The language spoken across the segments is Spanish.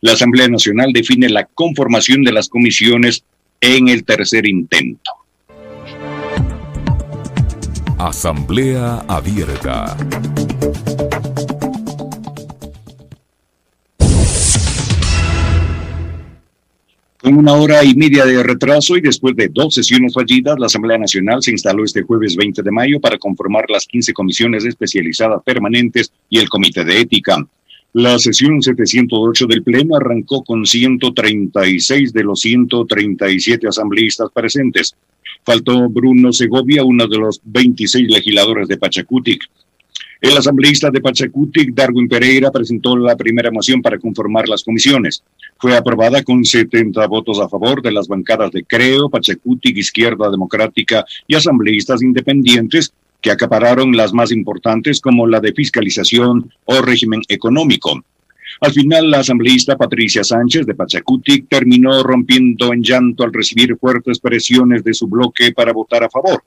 La Asamblea Nacional define la conformación de las comisiones en el tercer intento. Asamblea Abierta. Con una hora y media de retraso y después de dos sesiones fallidas, la Asamblea Nacional se instaló este jueves 20 de mayo para conformar las 15 comisiones especializadas permanentes y el Comité de Ética. La sesión 708 del Pleno arrancó con 136 de los 137 asambleístas presentes. Faltó Bruno Segovia, uno de los 26 legisladores de Pachacutic. El asambleísta de Pachacutic, Darwin Pereira, presentó la primera moción para conformar las comisiones. Fue aprobada con 70 votos a favor de las bancadas de Creo, Pachacutic, Izquierda Democrática y asambleístas independientes que acapararon las más importantes como la de fiscalización o régimen económico. Al final, la asambleísta Patricia Sánchez de Pachacutic terminó rompiendo en llanto al recibir fuertes presiones de su bloque para votar a favor.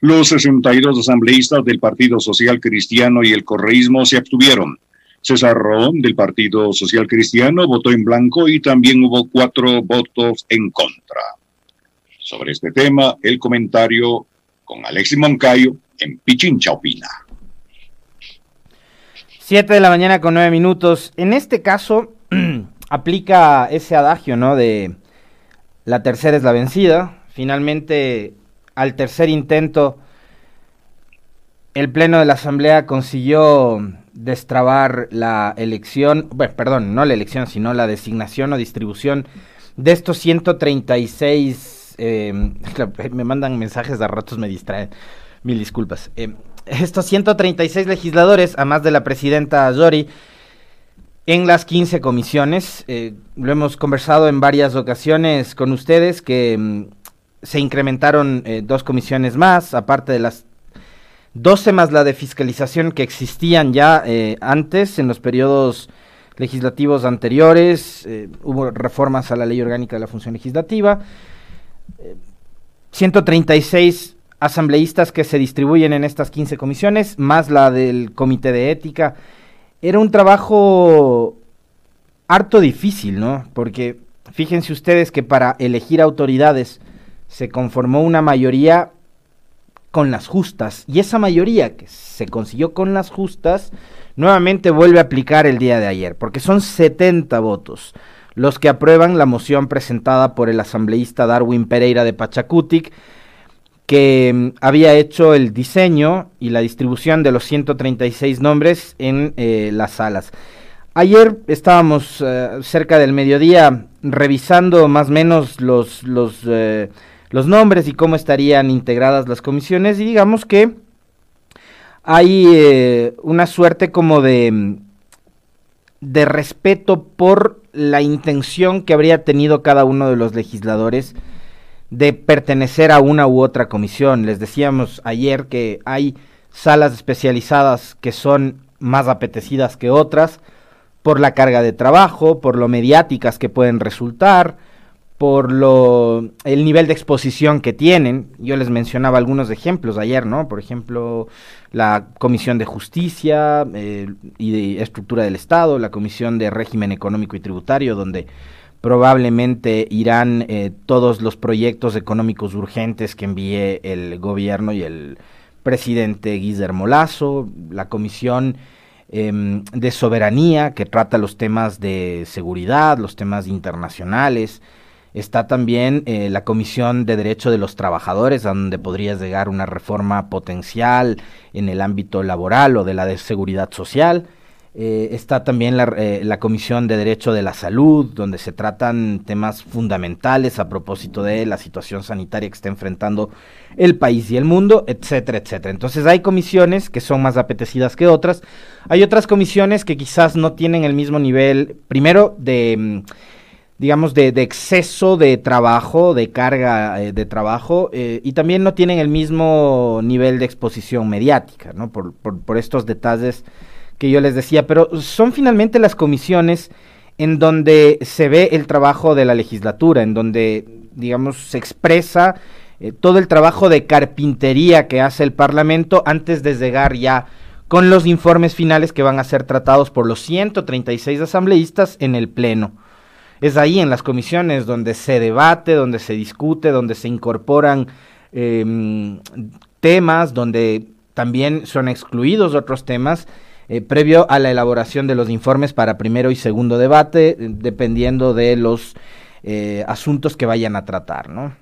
Los 62 asambleístas del Partido Social Cristiano y el correísmo se abstuvieron. César Ron, del Partido Social Cristiano, votó en blanco y también hubo cuatro votos en contra. Sobre este tema, el comentario con Alexis Moncayo en Pichincha Opina. Siete de la mañana con nueve minutos. En este caso, aplica ese adagio, ¿no? De la tercera es la vencida. Finalmente al tercer intento, el Pleno de la Asamblea consiguió destrabar la elección, bueno, perdón, no la elección, sino la designación o distribución de estos 136, eh, me mandan mensajes de ratos, me distraen, mil disculpas. Eh, estos 136 legisladores, a más de la presidenta Yori, en las 15 comisiones, eh, lo hemos conversado en varias ocasiones con ustedes, que mm, se incrementaron eh, dos comisiones más, aparte de las 12 más la de fiscalización que existían ya antes en los periodos legislativos anteriores, hubo reformas a la ley orgánica de la función legislativa, 136 asambleístas que se distribuyen en estas 15 comisiones, más la del comité de ética. Era un trabajo harto difícil, ¿no? Porque fíjense ustedes que para elegir autoridades, se conformó una mayoría con las justas y esa mayoría que se consiguió con las justas nuevamente vuelve a aplicar el día de ayer porque son 70 votos los que aprueban la moción presentada por el asambleísta Darwin Pereira de Pachacutic que mm, había hecho el diseño y la distribución de los 136 nombres en eh, las salas. Ayer estábamos eh, cerca del mediodía revisando más o menos los, los eh, los nombres y cómo estarían integradas las comisiones y digamos que hay una suerte como de, de respeto por la intención que habría tenido cada uno de los legisladores de pertenecer a una u otra comisión. Les decíamos ayer que hay salas especializadas que son más apetecidas que otras por la carga de trabajo, por lo mediáticas que pueden resultar, por lo el nivel de exposición que tienen. Yo les mencionaba algunos ejemplos ayer, ¿no? Por ejemplo, la Comisión de Justicia eh, y de Estructura del Estado, la Comisión de Régimen Económico y Tributario, donde probablemente irán eh, todos los proyectos económicos urgentes que envíe el gobierno y el presidente Guillermo Lazo, la Comisión em, de Soberanía, que trata los temas de seguridad, los temas internacionales, Está también eh, la Comisión de Derecho de los Trabajadores, donde podría llegar una reforma potencial en el ámbito laboral o de la de seguridad social. Eh, está también la, eh, la, Comisión de Derecho de la Salud, donde se tratan temas fundamentales a propósito de la situación sanitaria que está enfrentando el país y el mundo, etcétera, etcétera. Entonces hay comisiones que son más apetecidas que otras. Hay otras comisiones que quizás no tienen el mismo nivel, primero, de mm, digamos, de, de, exceso de trabajo, de carga eh, de trabajo, y también no tienen el mismo nivel de exposición mediática, ¿no? Por, por, estos detalles que yo les decía, pero son finalmente las comisiones en donde se ve el trabajo de la legislatura, en donde, digamos, se expresa eh, todo el trabajo de carpintería que hace el Parlamento antes de llegar ya con los informes finales que van a ser tratados por los 136 asambleístas en el Pleno. Es ahí en las comisiones donde se debate, donde se discute, donde se incorporan em, temas, donde también son excluidos otros temas, eh, previo a la elaboración de los informes para primero y segundo debate, dependiendo de los eh, asuntos que vayan a tratar, ¿no?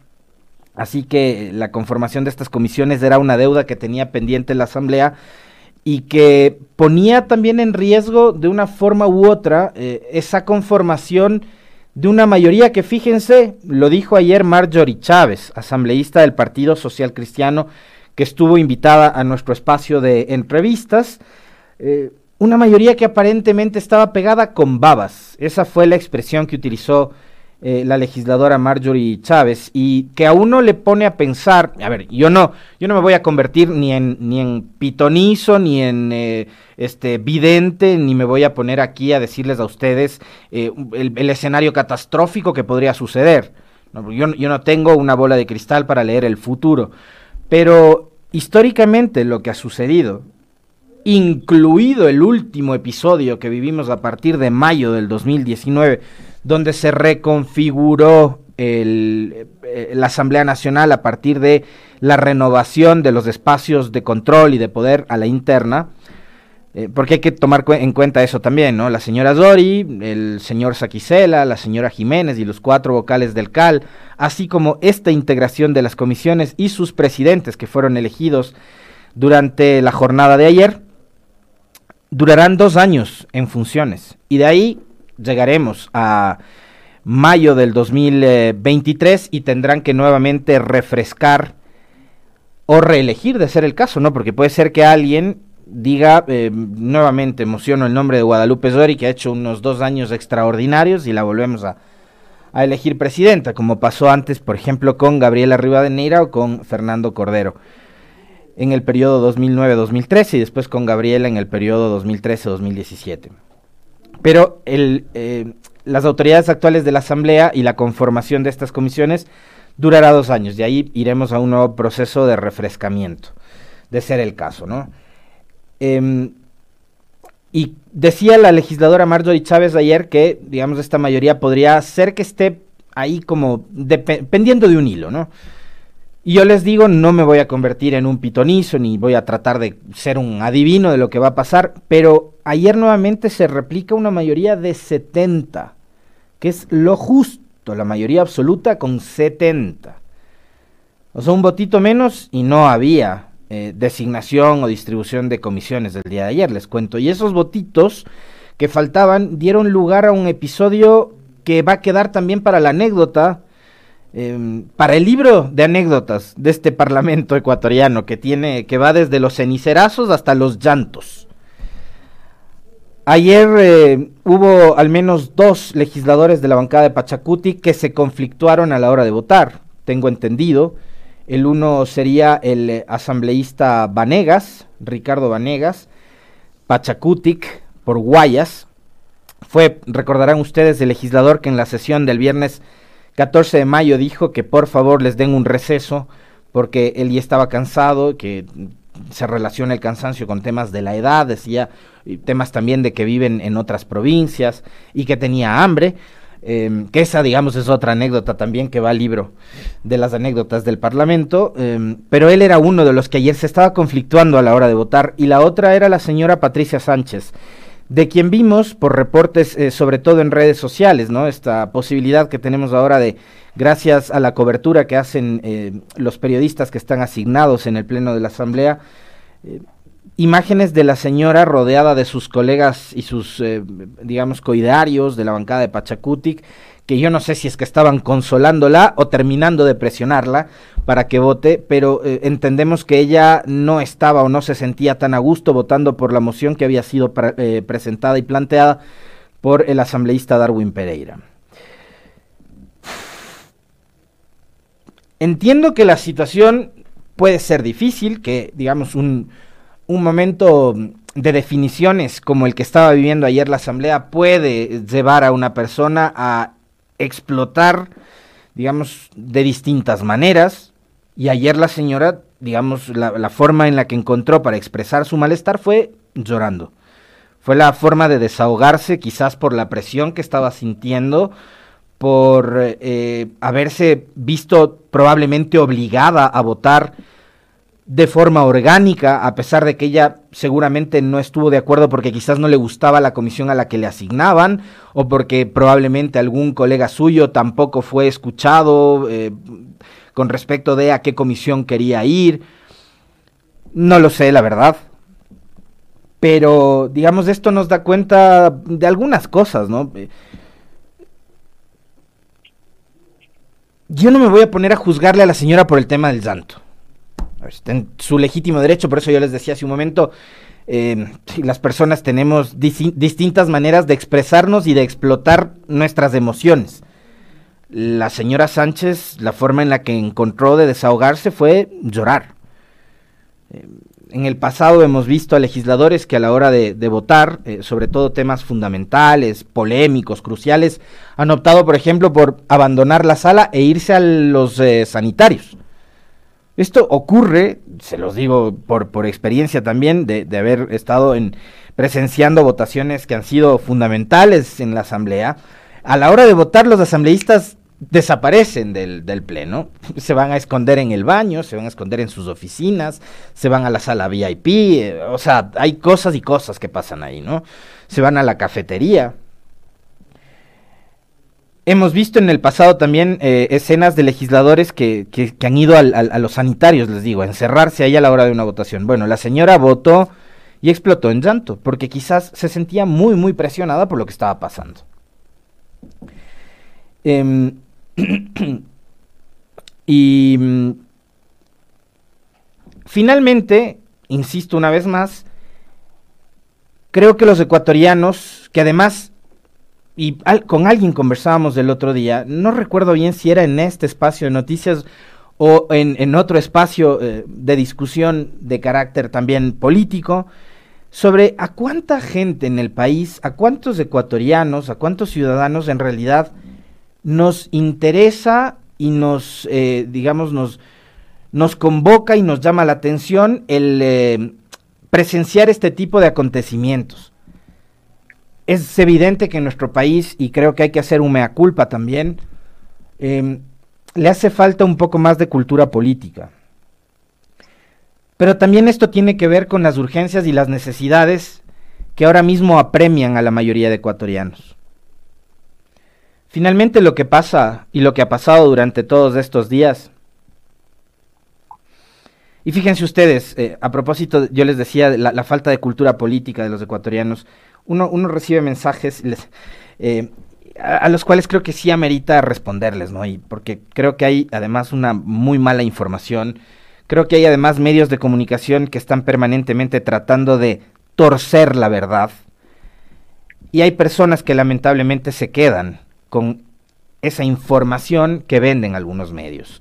Así que la conformación de estas comisiones era una deuda que tenía pendiente la Asamblea y que ponía también en riesgo de una forma u otra eh, esa conformación de una mayoría que, fíjense, lo dijo ayer Marjorie Chávez, asambleísta del Partido Social Cristiano, que estuvo invitada a nuestro espacio de entrevistas, eh, una mayoría que aparentemente estaba pegada con babas. Esa fue la expresión que utilizó eh, la legisladora Marjorie Chávez y que a uno le pone a pensar, a ver, yo no, yo no me voy a convertir ni en ni en pitonizo ni en eh, este vidente ni me voy a poner aquí a decirles a ustedes el, escenario catastrófico que podría suceder. yo, yo no tengo una bola de cristal para leer el futuro, pero históricamente lo que ha sucedido incluido el último episodio que vivimos a partir de mayo del 2019 donde se reconfiguró el, eh, la Asamblea Nacional a partir de la renovación de los espacios de control y de poder a la interna, eh, porque hay que tomar en cuenta eso también, ¿no? La señora Dori, el señor Saquicela, la señora Jiménez y los cuatro vocales del CAL, así como esta integración de las comisiones y sus presidentes que fueron elegidos durante la jornada de ayer, durarán dos años en funciones y de ahí llegaremos a mayo del 2023 y tendrán que nuevamente refrescar o reelegir de ser el caso, ¿no? Porque puede ser que alguien diga, eh, nuevamente emociono el nombre de Guadalupe Zori, que ha hecho unos dos años extraordinarios y la volvemos a, a elegir presidenta, como pasó antes, por ejemplo, con Gabriela Rivadeneira o con Fernando Cordero en el periodo 2009-2013 y después con Gabriela en el periodo 2013-2017. Pero el, eh, las autoridades actuales de la Asamblea y la conformación de estas comisiones durará dos años. De ahí iremos a un nuevo proceso de refrescamiento, de ser el caso, ¿no? Em, y decía la legisladora Marjorie Chávez ayer que, digamos, esta mayoría podría ser que esté ahí como dependiendo de un hilo, ¿no? Y yo les digo, no me voy a convertir en un pitonizo ni voy a tratar de ser un adivino de lo que va a pasar, pero ayer nuevamente se replica una mayoría de 70, que es lo justo, la mayoría absoluta con 70. O sea, un votito menos y no había eh, designación o distribución de comisiones del día de ayer, les cuento. Y esos votitos que faltaban dieron lugar a un episodio que va a quedar también para la anécdota Em, para el libro de anécdotas de este parlamento ecuatoriano que tiene que va desde los cenicerazos hasta los llantos. Ayer eh, hubo al menos dos legisladores de la bancada de Pachacuti que se conflictuaron a la hora de votar, tengo entendido. El uno sería el eh, asambleísta Vanegas, Ricardo Vanegas, Pachacutic por Guayas. Fue, recordarán ustedes, el legislador que en la sesión del viernes 14 de mayo dijo que por favor les den un receso porque él ya estaba cansado, que se relaciona el cansancio con temas de la edad, decía, temas también de que viven en otras provincias y que tenía hambre. Em, que esa, digamos, es otra anécdota también que va al libro de las anécdotas del Parlamento, em, pero él era uno de los que ayer se estaba conflictuando a la hora de votar y la otra era la señora Patricia Sánchez, de quien vimos por reportes, eh, sobre todo en redes sociales, ¿no? Esta posibilidad que tenemos ahora de, gracias a la cobertura que hacen eh, los periodistas que están asignados en el Pleno de la Asamblea, eh, imágenes de la señora rodeada de sus colegas y sus, digamos, coidarios de la bancada de Pachacutic, que yo no sé si es que estaban consolándola o terminando de presionarla para que vote, pero eh, entendemos que ella no estaba o no se sentía tan a gusto votando por la moción que había sido eh, presentada y planteada por el asambleísta Darwin Pereira. Entiendo que la situación puede ser difícil, que digamos un, un momento de definiciones como el que estaba viviendo ayer la asamblea puede llevar a una persona a explotar, digamos, de distintas maneras. Y ayer la señora digamos, la, forma en la que encontró para expresar su malestar fue llorando. Fue la forma de desahogarse, quizás por la presión que estaba sintiendo, por eh, haberse visto probablemente obligada a votar de forma orgánica, a pesar de que ella seguramente no estuvo de acuerdo porque quizás no le gustaba la comisión a la que le asignaban, o porque probablemente algún colega suyo tampoco fue escuchado eh, con respecto de a qué comisión quería ir. No lo sé, la verdad. Pero, digamos, esto nos da cuenta de algunas cosas, ¿no? Yo no me voy a poner a juzgarle a la señora por el tema del santo está en su legítimo derecho, por eso yo les decía hace un momento, eh, las personas tenemos distintas maneras de expresarnos y de explotar nuestras emociones. La señora Sánchez, la forma en la que encontró de desahogarse fue llorar. Eh, en el pasado hemos visto a legisladores que a la hora de, votar, eh, sobre todo temas fundamentales, polémicos, cruciales, han optado, por ejemplo, por abandonar la sala e irse a los sanitarios. Esto ocurre, se los digo por, por experiencia también, de, haber estado en, presenciando votaciones que han sido fundamentales en la Asamblea. A la hora de votar, los asambleístas desaparecen del, del, pleno, se van a esconder en el baño, se van a esconder en sus oficinas, se van a la sala VIP, eh, o sea, hay cosas y cosas que pasan ahí, ¿no? Se van a la cafetería, Hemos visto en el pasado también eh, escenas de legisladores que, que, han ido al, a los sanitarios, les digo, a encerrarse ahí a la hora de una votación. Bueno, la señora votó y explotó en llanto, porque quizás se sentía muy, muy presionada por lo que estaba pasando. Em, y mm, finalmente, insisto una vez más, creo que los ecuatorianos, que además y con alguien conversábamos el otro día, no recuerdo bien si era en este espacio de noticias o en, otro espacio eh, de discusión de carácter también político, sobre a cuánta gente en el país, a cuántos ecuatorianos, a cuántos ciudadanos en realidad nos interesa y nos, eh, digamos, nos, convoca y nos llama la atención el eh, presenciar este tipo de acontecimientos es evidente que en nuestro país, y creo que hay que hacer un mea culpa también, em, le hace falta un poco más de cultura política. Pero también esto tiene que ver con las urgencias y las necesidades que ahora mismo apremian a la mayoría de ecuatorianos. Finalmente lo que pasa y lo que ha pasado durante todos estos días, y fíjense ustedes, eh, a propósito, yo les decía la, la falta de cultura política de los ecuatorianos, uno, recibe mensajes eh, a, los cuales creo que sí amerita responderles, ¿no? Y porque creo que hay además una muy mala información, creo que hay además medios de comunicación que están permanentemente tratando de torcer la verdad. Y hay personas que lamentablemente se quedan con esa información que venden algunos medios.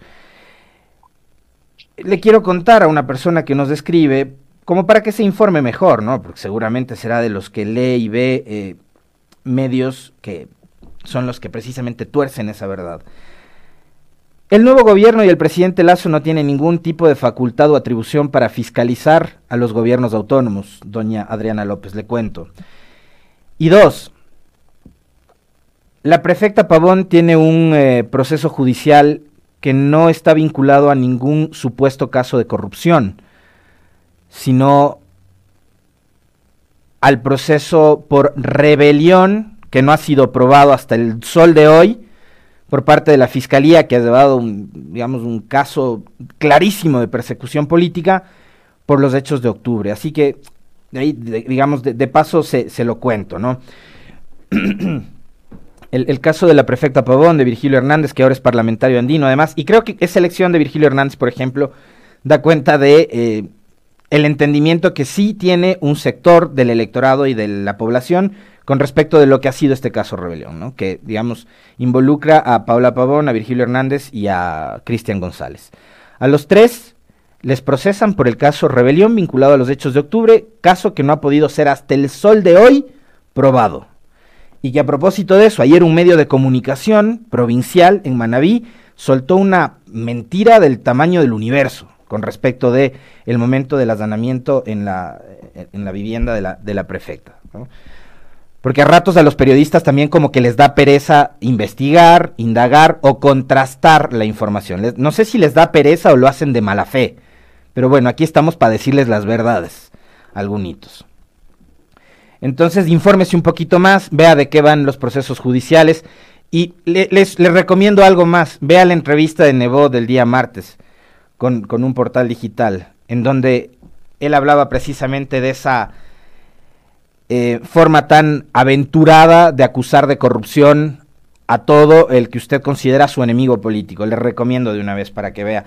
Le quiero contar a una persona que nos describe como para que se informe mejor, ¿no? Porque seguramente será de los que lee y ve eh, medios que son los que precisamente tuercen esa verdad. El nuevo gobierno y el presidente Lazo no tienen ningún tipo de facultad o atribución para fiscalizar a los gobiernos autónomos, doña Adriana López, le cuento. Y dos, la prefecta Pavón tiene un eh, proceso judicial que no está vinculado a ningún supuesto caso de corrupción sino al proceso por rebelión que no ha sido probado hasta el sol de hoy por parte de la fiscalía que ha llevado un, digamos un caso clarísimo de persecución política por los hechos de octubre. Así que ahí digamos de, paso se, lo cuento no el, el, caso de la prefecta Pavón de Virgilio Hernández que ahora es parlamentario andino además y creo que esa elección de Virgilio Hernández por ejemplo da cuenta de eh, el entendimiento que sí tiene un sector del electorado y de la población con respecto de lo que ha sido este caso rebelión, ¿no? que digamos involucra a Paula Pavón, a Virgilio Hernández y a Cristian González. A los tres les procesan por el caso rebelión vinculado a los hechos de octubre, caso que no ha podido ser hasta el sol de hoy probado. Y que a propósito de eso, ayer un medio de comunicación provincial en Manabí soltó una mentira del tamaño del universo con respecto de el momento del allanamiento en la, en la vivienda de la, de la prefecta. Porque a ratos a los periodistas también como que les da pereza investigar, indagar o contrastar la información. no sé si les da pereza o lo hacen de mala fe, pero bueno, aquí estamos para decirles las verdades, algunitos. Entonces, infórmese un poquito más, vea de qué van los procesos judiciales y les, recomiendo algo más. Vea la entrevista de Nebo del día martes con, un portal digital, en donde él hablaba precisamente de esa eh, forma tan aventurada de acusar de corrupción a todo el que usted considera su enemigo político. Le recomiendo de una vez para que vea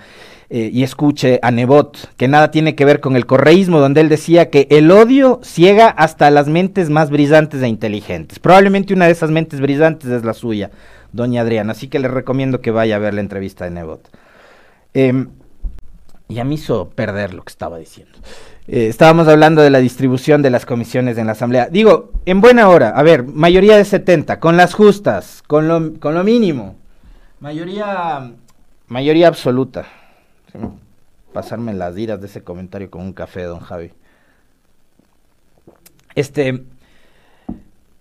eh, y escuche a Nebot, que nada tiene que ver con el correísmo, donde él decía que el odio ciega hasta las mentes más brillantes e inteligentes. Probablemente una de esas mentes brillantes es la suya, doña Adriana, así que le recomiendo que vaya a ver la entrevista de Nebot. Em, ya me hizo perder lo que estaba diciendo. Eh, estábamos hablando de la distribución de las comisiones en la Asamblea. Digo, en buena hora, a ver, mayoría de 70, con las justas, con lo, con lo mínimo. Mayoría, mayoría absoluta. Pasarme las iras de ese comentario con un café, don Javi. Este,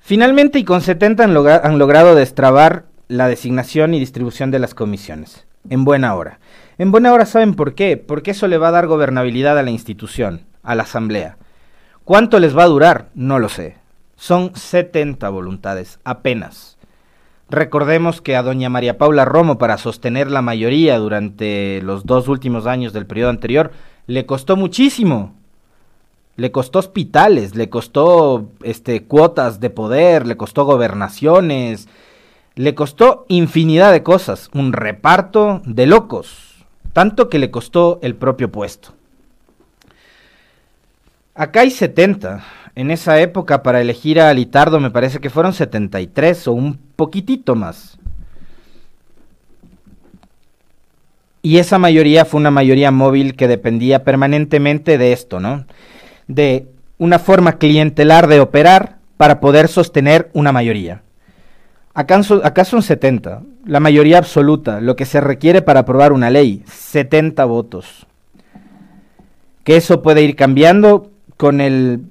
finalmente y con 70 han, han logrado destrabar la designación y distribución de las comisiones. En buena hora. En buena hora saben por qué. Porque eso le va a dar gobernabilidad a la institución a la Asamblea. ¿Cuánto les va a durar? No lo sé. Son 70 voluntades, apenas. Recordemos que a doña María Paula Romo, para sostener la mayoría durante los dos últimos años del periodo anterior, le costó muchísimo. Le costó hospitales, le costó este, cuotas de poder, le costó gobernaciones, le costó infinidad de cosas, un reparto de locos, tanto que le costó el propio puesto. Acá hay 70. En esa época para elegir a Litardo me parece que fueron 73 o un poquitito más. Y esa mayoría fue una mayoría móvil que dependía permanentemente de esto, ¿no? De una forma clientelar de operar para poder sostener una mayoría. Acá, acá, son 70, la mayoría absoluta, lo que se requiere para aprobar una ley, 70 votos. Que eso puede ir cambiando, con el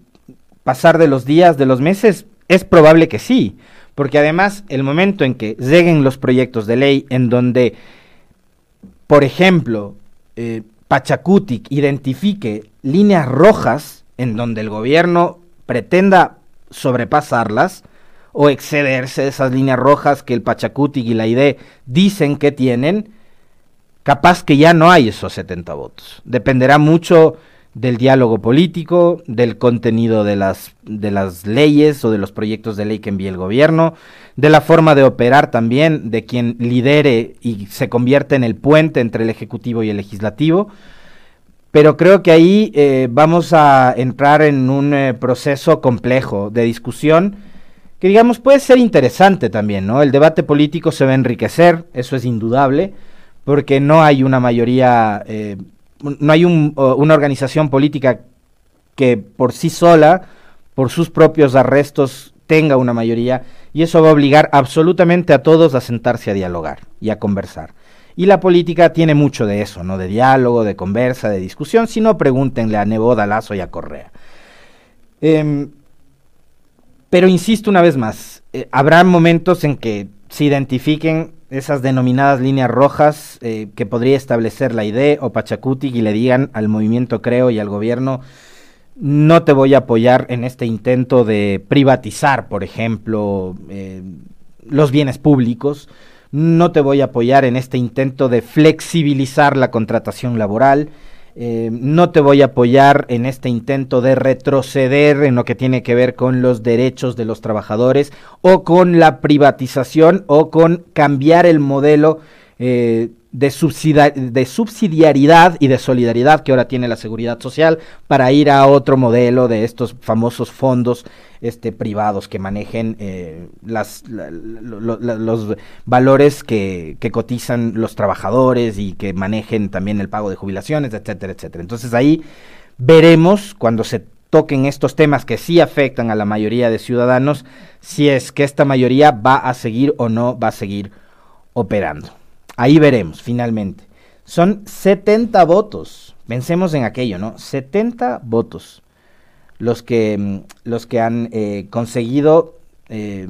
pasar de los días, de los meses? Es probable que sí, porque además el momento en que lleguen los proyectos de ley en donde, por ejemplo, eh, Pachacutic identifique líneas rojas en donde el gobierno pretenda sobrepasarlas o excederse de esas líneas rojas que el Pachacutic y la ID dicen que tienen, capaz que ya no hay esos 70 votos. Dependerá mucho del diálogo político, del contenido de las, de las leyes o de los proyectos de ley que envíe el gobierno, de la forma de operar también de quien lidere y se convierte en el puente entre el Ejecutivo y el Legislativo. Pero creo que ahí eh, vamos a entrar en un eh, proceso complejo de discusión que digamos puede ser interesante también, ¿no? El debate político se va a enriquecer, eso es indudable, porque no hay una mayoría eh, no hay una organización política que por sí sola, por sus propios arrestos, tenga una mayoría, y eso va a obligar absolutamente a todos a sentarse a dialogar y a conversar. Y la política tiene mucho de eso, ¿no? De diálogo, de conversa, de discusión. Si no, pregúntenle a Neboda, Lazo y a Correa. Em, pero insisto una vez más, eh, habrá momentos en que se identifiquen esas denominadas líneas rojas eh, que podría establecer la idea o Pachacuti y le digan al movimiento Creo y al gobierno, no te voy a apoyar en este intento de privatizar, por ejemplo, eh, los bienes públicos, no te voy a apoyar en este intento de flexibilizar la contratación laboral, eh, no te voy a apoyar en este intento de retroceder en lo que tiene que ver con los derechos de los trabajadores o con la privatización o con cambiar el modelo eh, de, de, subsidiariedad y de solidaridad que ahora tiene la seguridad social para ir a otro modelo de estos famosos fondos este, privados que manejen eh, las, los valores que, que, cotizan los trabajadores y que manejen también el pago de jubilaciones, etcétera, etcétera. Entonces ahí veremos cuando se toquen estos temas que sí afectan a la mayoría de ciudadanos, si es que esta mayoría va a seguir o no va a seguir operando. Ahí veremos, finalmente. Son 70 votos. Pensemos en aquello, ¿no? 70 votos los que, mm, los que han eh, conseguido eh,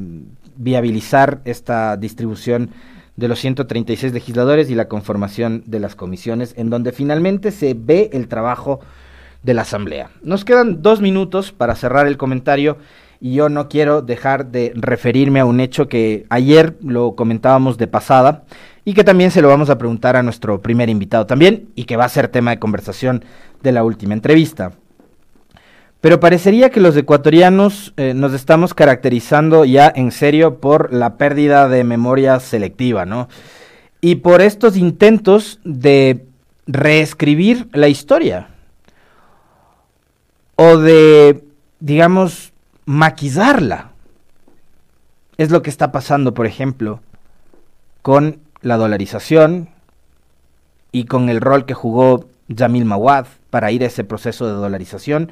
viabilizar esta distribución de los 136 legisladores y la conformación de las comisiones, en donde finalmente se ve el trabajo de la Asamblea. Nos quedan dos minutos para cerrar el comentario y yo no quiero dejar de referirme a un hecho que ayer lo comentábamos de pasada y que también se lo vamos a preguntar a nuestro primer invitado también y que va a ser tema de conversación de la última entrevista. Pero parecería que los ecuatorianos eh, nos estamos caracterizando ya en serio por la pérdida de memoria selectiva, ¿no? Y por estos intentos de reescribir la historia. O de, digamos, maquillarla. Es lo que está pasando, por ejemplo, con la dolarización y con el rol que jugó Jamil Mawad para ir a ese proceso de dolarización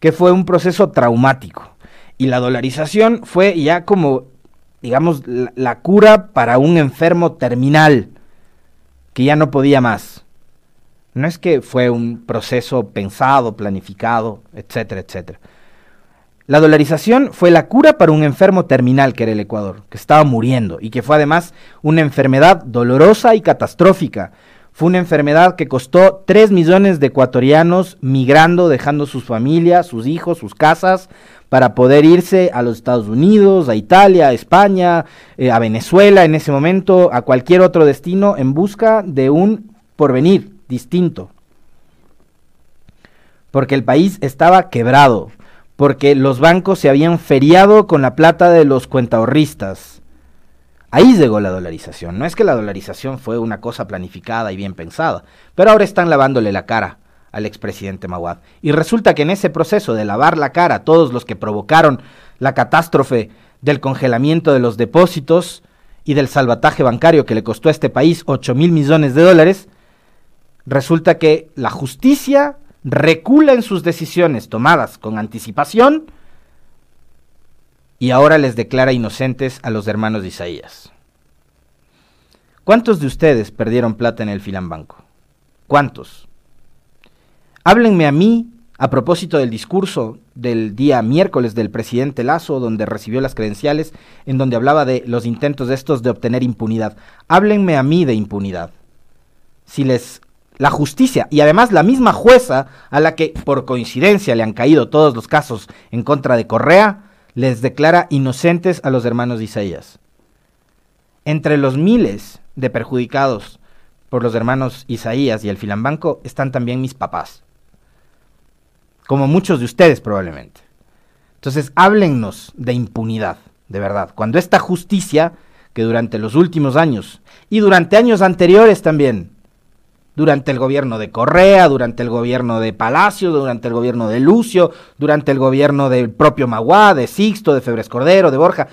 que fue un proceso traumático. Y la dolarización fue ya como, digamos, la, cura para un enfermo terminal que ya no podía más. No es que fue un proceso pensado, planificado, etcétera, etcétera. La dolarización fue la cura para un enfermo terminal que era el Ecuador, que estaba muriendo y que fue además una enfermedad dolorosa y catastrófica, fue una enfermedad que costó 3 millones de ecuatorianos migrando, dejando sus familias, sus hijos, sus casas, para poder irse a los Estados Unidos, a Italia, a España, eh, a Venezuela en ese momento, a cualquier otro destino en busca de un porvenir distinto. Porque el país estaba quebrado, porque los bancos se habían feriado con la plata de los cuentahorristas Ahí llegó la dolarización. No es que la dolarización fue una cosa planificada y bien pensada, pero ahora están lavándole la cara al expresidente Mawad. Y resulta que en ese proceso de lavar la cara a todos los que provocaron la catástrofe del congelamiento de los depósitos y del salvataje bancario que le costó a este país 8 mil millones de dólares, resulta que la justicia recula en sus decisiones tomadas con anticipación y ahora les declara inocentes a los hermanos de Isaías. ¿Cuántos de ustedes perdieron plata en el Filambanco? ¿Cuántos? Háblenme a mí a propósito del discurso del día miércoles del presidente Lazo, donde recibió las credenciales, en donde hablaba de los intentos de estos de obtener impunidad. Háblenme a mí de impunidad. Si les la justicia y además la misma jueza a la que por coincidencia le han caído todos los casos en contra de Correa, les declara inocentes a los hermanos Isaías. Entre los miles de perjudicados por los hermanos Isaías y el Filambanco están también mis papás, como muchos de ustedes probablemente. Entonces, háblennos de impunidad, de verdad. Cuando esta justicia, que durante los últimos años y durante años anteriores también, durante el gobierno de Correa, durante el gobierno de Palacio, durante el gobierno de Lucio, durante el gobierno del propio Maguá, de Sixto, de Febres Cordero, de Borja.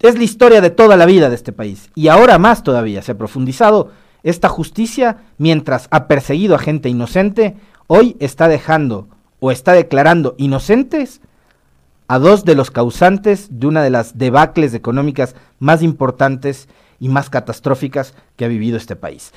Es la historia de toda la vida de este país. Y ahora más todavía se ha profundizado esta justicia mientras ha perseguido a gente inocente, hoy está dejando o está declarando inocentes a dos de los causantes de una de las debacles económicas más importantes y más catastróficas que ha vivido este país.